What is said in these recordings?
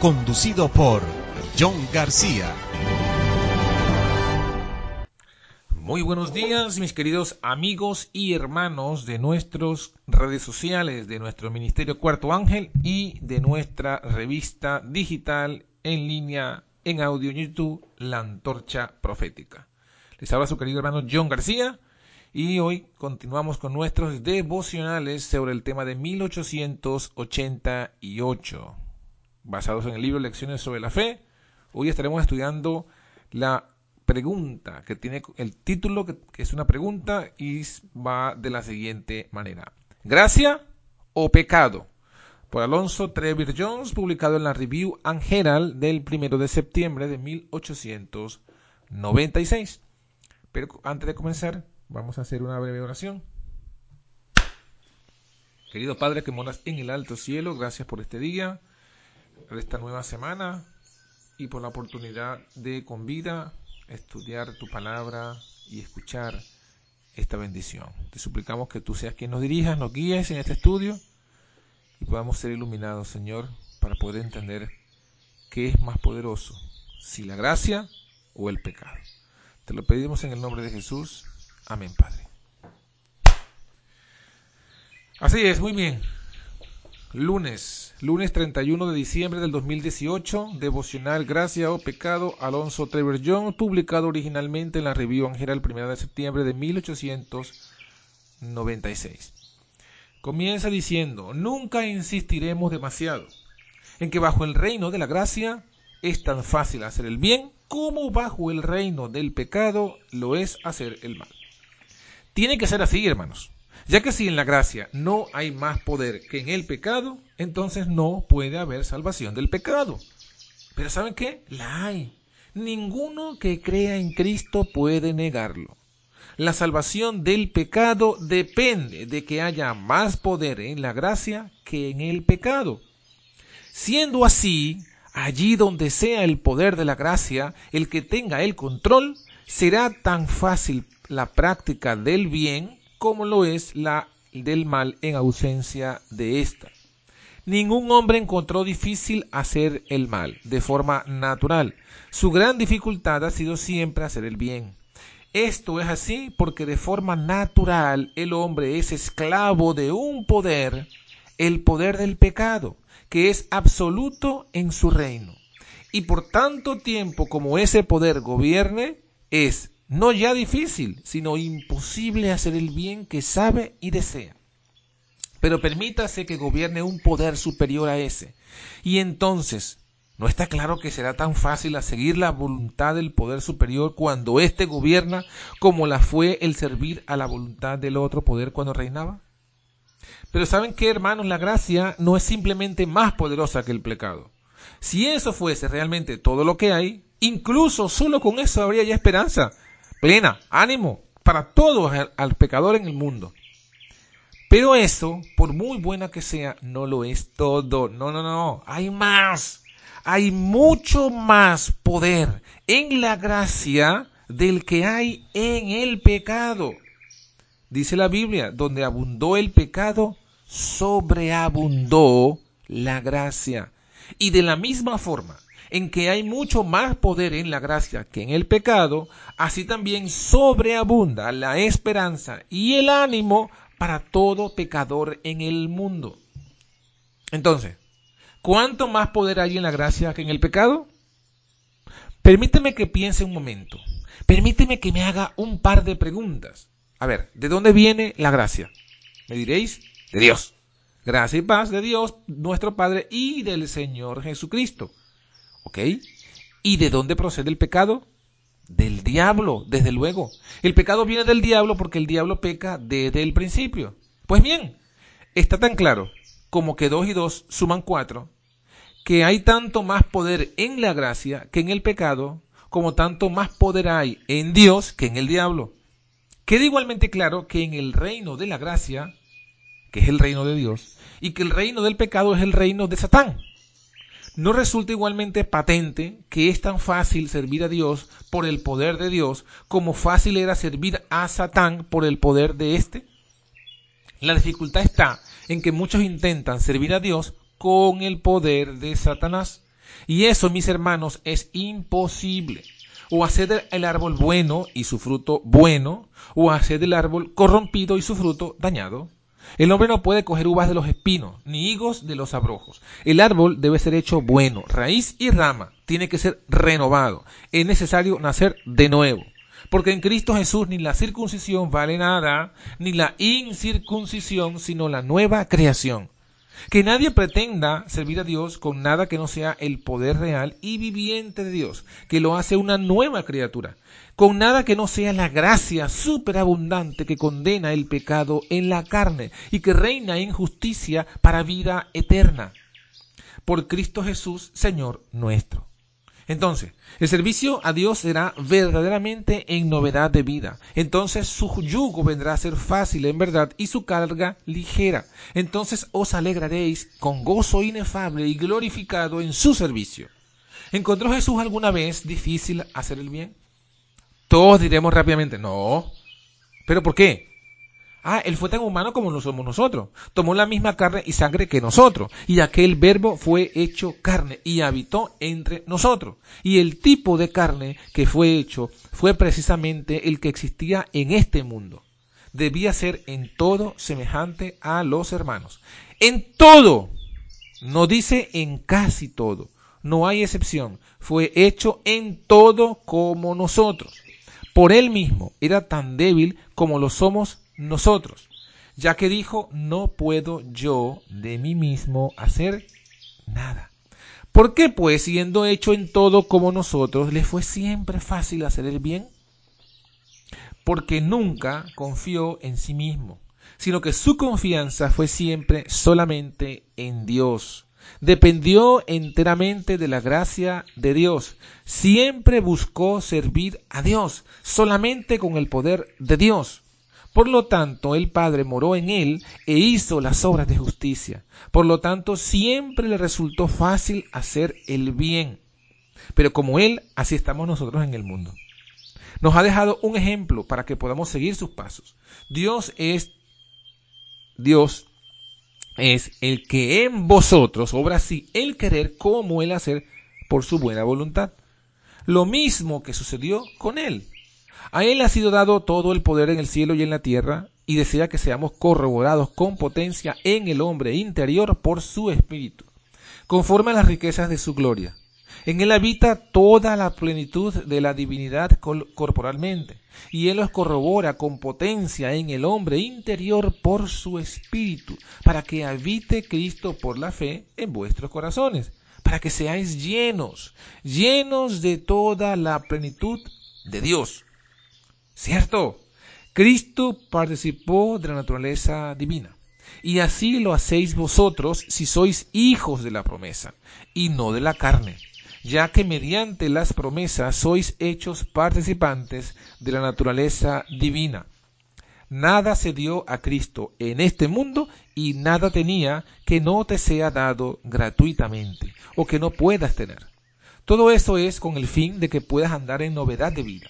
conducido por John García. Muy buenos días, mis queridos amigos y hermanos de nuestras redes sociales, de nuestro Ministerio Cuarto Ángel y de nuestra revista digital en línea en audio en YouTube, La Antorcha Profética. Les habla su querido hermano John García y hoy continuamos con nuestros devocionales sobre el tema de 1888 basados en el libro Lecciones sobre la Fe. Hoy estaremos estudiando la pregunta que tiene el título, que, es una pregunta y va de la siguiente manera. ¿Gracia o pecado? Por Alonso Trevor Jones, publicado en la Review and del 1 de septiembre de 1896. Pero antes de comenzar, vamos a hacer una breve oración. Querido Padre que moras en el alto cielo, gracias por este día de esta nueva semana y por la oportunidad de con vida estudiar tu palabra y escuchar esta bendición. Te suplicamos que tú seas quien nos dirijas, nos guíes en este estudio y podamos ser iluminados, Señor, para poder entender qué es más poderoso, si la gracia o el pecado. Te lo pedimos en el nombre de Jesús. Amén, Padre. Así es, muy bien. Lunes, lunes 31 de diciembre del 2018, devocional Gracia o Pecado, Alonso Trevor John, publicado originalmente en la Review Angel 1 de septiembre de 1896. Comienza diciendo, nunca insistiremos demasiado en que bajo el reino de la gracia es tan fácil hacer el bien como bajo el reino del pecado lo es hacer el mal. Tiene que ser así, hermanos. Ya que si en la gracia no hay más poder que en el pecado, entonces no puede haber salvación del pecado. Pero ¿saben qué? La hay. Ninguno que crea en Cristo puede negarlo. La salvación del pecado depende de que haya más poder en la gracia que en el pecado. Siendo así, allí donde sea el poder de la gracia, el que tenga el control, será tan fácil la práctica del bien como lo es la del mal en ausencia de ésta. Ningún hombre encontró difícil hacer el mal de forma natural. Su gran dificultad ha sido siempre hacer el bien. Esto es así porque de forma natural el hombre es esclavo de un poder, el poder del pecado, que es absoluto en su reino. Y por tanto tiempo como ese poder gobierne, es no ya difícil, sino imposible hacer el bien que sabe y desea. Pero permítase que gobierne un poder superior a ese. Y entonces, ¿no está claro que será tan fácil a seguir la voluntad del poder superior cuando éste gobierna como la fue el servir a la voluntad del otro poder cuando reinaba? Pero ¿saben qué, hermanos? La gracia no es simplemente más poderosa que el pecado. Si eso fuese realmente todo lo que hay, incluso solo con eso habría ya esperanza plena, ánimo para todos al, pecador en el mundo. Pero eso, por muy buena que sea, no lo es todo. No, no, no. Hay más. Hay mucho más poder en la gracia del que hay en el pecado. Dice la Biblia, donde abundó el pecado, sobreabundó la gracia. Y de la misma forma, en que hay mucho más poder en la gracia que en el pecado, así también sobreabunda la esperanza y el ánimo para todo pecador en el mundo. Entonces, ¿cuánto más poder hay en la gracia que en el pecado? Permíteme que piense un momento. permíteme que me haga un par de preguntas. A ver, ¿de dónde viene la gracia? Me diréis, de Dios. Gracia y paz de Dios, nuestro Padre, y del Señor Jesucristo. ¿Ok? ¿Y de dónde procede el pecado? Del diablo, desde luego. El pecado viene del diablo porque el diablo peca desde el principio. Pues bien, está tan claro como que dos y dos suman cuatro, que hay tanto más poder en la gracia que en el pecado, como tanto más poder hay en Dios que en el diablo. Queda igualmente claro que en el reino de la gracia, que es el reino de Dios, y que el reino del pecado es el reino de Satán. ¿No resulta igualmente patente que es tan fácil servir a Dios por el poder de Dios como fácil era servir a Satán por el poder de éste? La dificultad está en que muchos intentan servir a Dios con el poder de Satanás. Y eso, mis hermanos, es imposible. O hacer el árbol bueno y su fruto bueno, o hacer el árbol corrompido y su fruto dañado. El hombre no puede coger uvas de los espinos, ni higos de los abrojos. El árbol debe ser hecho bueno, raíz y rama. Tiene que ser renovado. Es necesario nacer de nuevo. Porque en Cristo Jesús ni la circuncisión vale nada, ni la incircuncisión, sino la nueva creación. Que nadie pretenda servir a Dios con nada que no sea el poder real y viviente de Dios, que lo hace una nueva criatura, con nada que no sea la gracia superabundante que condena el pecado en la carne y que reina en justicia para vida eterna. Por Cristo Jesús, Señor nuestro. Entonces, el servicio a Dios será verdaderamente en novedad de vida. Entonces su yugo vendrá a ser fácil en verdad y su carga ligera. Entonces os alegraréis con gozo inefable y glorificado en su servicio. ¿Encontró Jesús alguna vez difícil hacer el bien? Todos diremos rápidamente, no. ¿Pero por qué? Ah, él fue tan humano como lo somos nosotros. Tomó la misma carne y sangre que nosotros. Y aquel verbo fue hecho carne y habitó entre nosotros. Y el tipo de carne que fue hecho fue precisamente el que existía en este mundo. Debía ser en todo semejante a los hermanos. En todo. No dice en casi todo. No hay excepción. Fue hecho en todo como nosotros. Por él mismo era tan débil como lo somos nosotros, ya que dijo, no puedo yo de mí mismo hacer nada. ¿Por qué pues, siendo hecho en todo como nosotros, le fue siempre fácil hacer el bien? Porque nunca confió en sí mismo, sino que su confianza fue siempre solamente en Dios. Dependió enteramente de la gracia de Dios. Siempre buscó servir a Dios, solamente con el poder de Dios. Por lo tanto, el Padre moró en él e hizo las obras de justicia. Por lo tanto, siempre le resultó fácil hacer el bien. Pero como él, así estamos nosotros en el mundo. Nos ha dejado un ejemplo para que podamos seguir sus pasos. Dios es Dios es el que en vosotros obra así el querer como el hacer por su buena voluntad. Lo mismo que sucedió con él. A Él ha sido dado todo el poder en el cielo y en la tierra, y desea que seamos corroborados con potencia en el hombre interior por su espíritu, conforme a las riquezas de su gloria. En Él habita toda la plenitud de la divinidad corporalmente, y Él los corrobora con potencia en el hombre interior por su espíritu, para que habite Cristo por la fe en vuestros corazones, para que seáis llenos, llenos de toda la plenitud de Dios. ¿Cierto? Cristo participó de la naturaleza divina. Y así lo hacéis vosotros si sois hijos de la promesa, y no de la carne, ya que mediante las promesas sois hechos participantes de la naturaleza divina. Nada se dio a Cristo en este mundo y nada tenía que no te sea dado gratuitamente o que no puedas tener. Todo eso es con el fin de que puedas andar en novedad de vida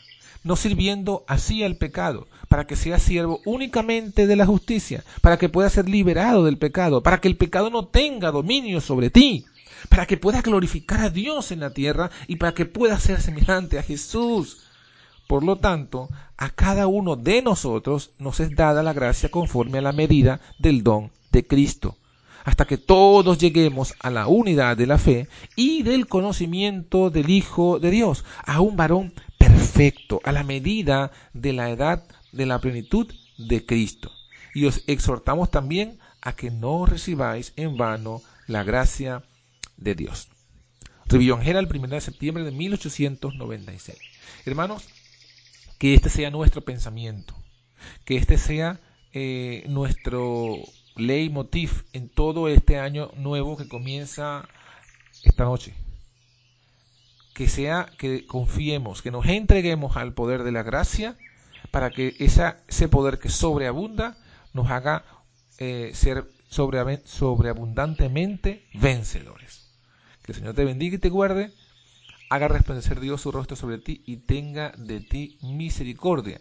no sirviendo así al pecado, para que sea siervo únicamente de la justicia, para que pueda ser liberado del pecado, para que el pecado no tenga dominio sobre ti, para que puedas glorificar a Dios en la tierra y para que puedas ser semejante a Jesús. Por lo tanto, a cada uno de nosotros nos es dada la gracia conforme a la medida del don de Cristo hasta que todos lleguemos a la unidad de la fe y del conocimiento del Hijo de Dios, a un varón perfecto, a la medida de la edad de la plenitud de Cristo. Y os exhortamos también a que no recibáis en vano la gracia de Dios. Revillongera el 1 de septiembre de 1896. Hermanos, que este sea nuestro pensamiento, que este sea eh, nuestro leitmotiv en todo este año nuevo que comienza esta noche. Que sea que confiemos, que nos entreguemos al poder de la gracia para que esa, ese poder que sobreabunda nos haga eh, ser sobre, sobreabundantemente vencedores. Que el Señor te bendiga y te guarde, haga resplandecer Dios su rostro sobre ti y tenga de ti misericordia.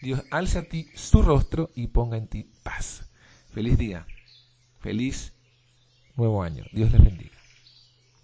Dios alce a ti su rostro y ponga en ti paz. Feliz día. Feliz nuevo año. Dios les bendiga.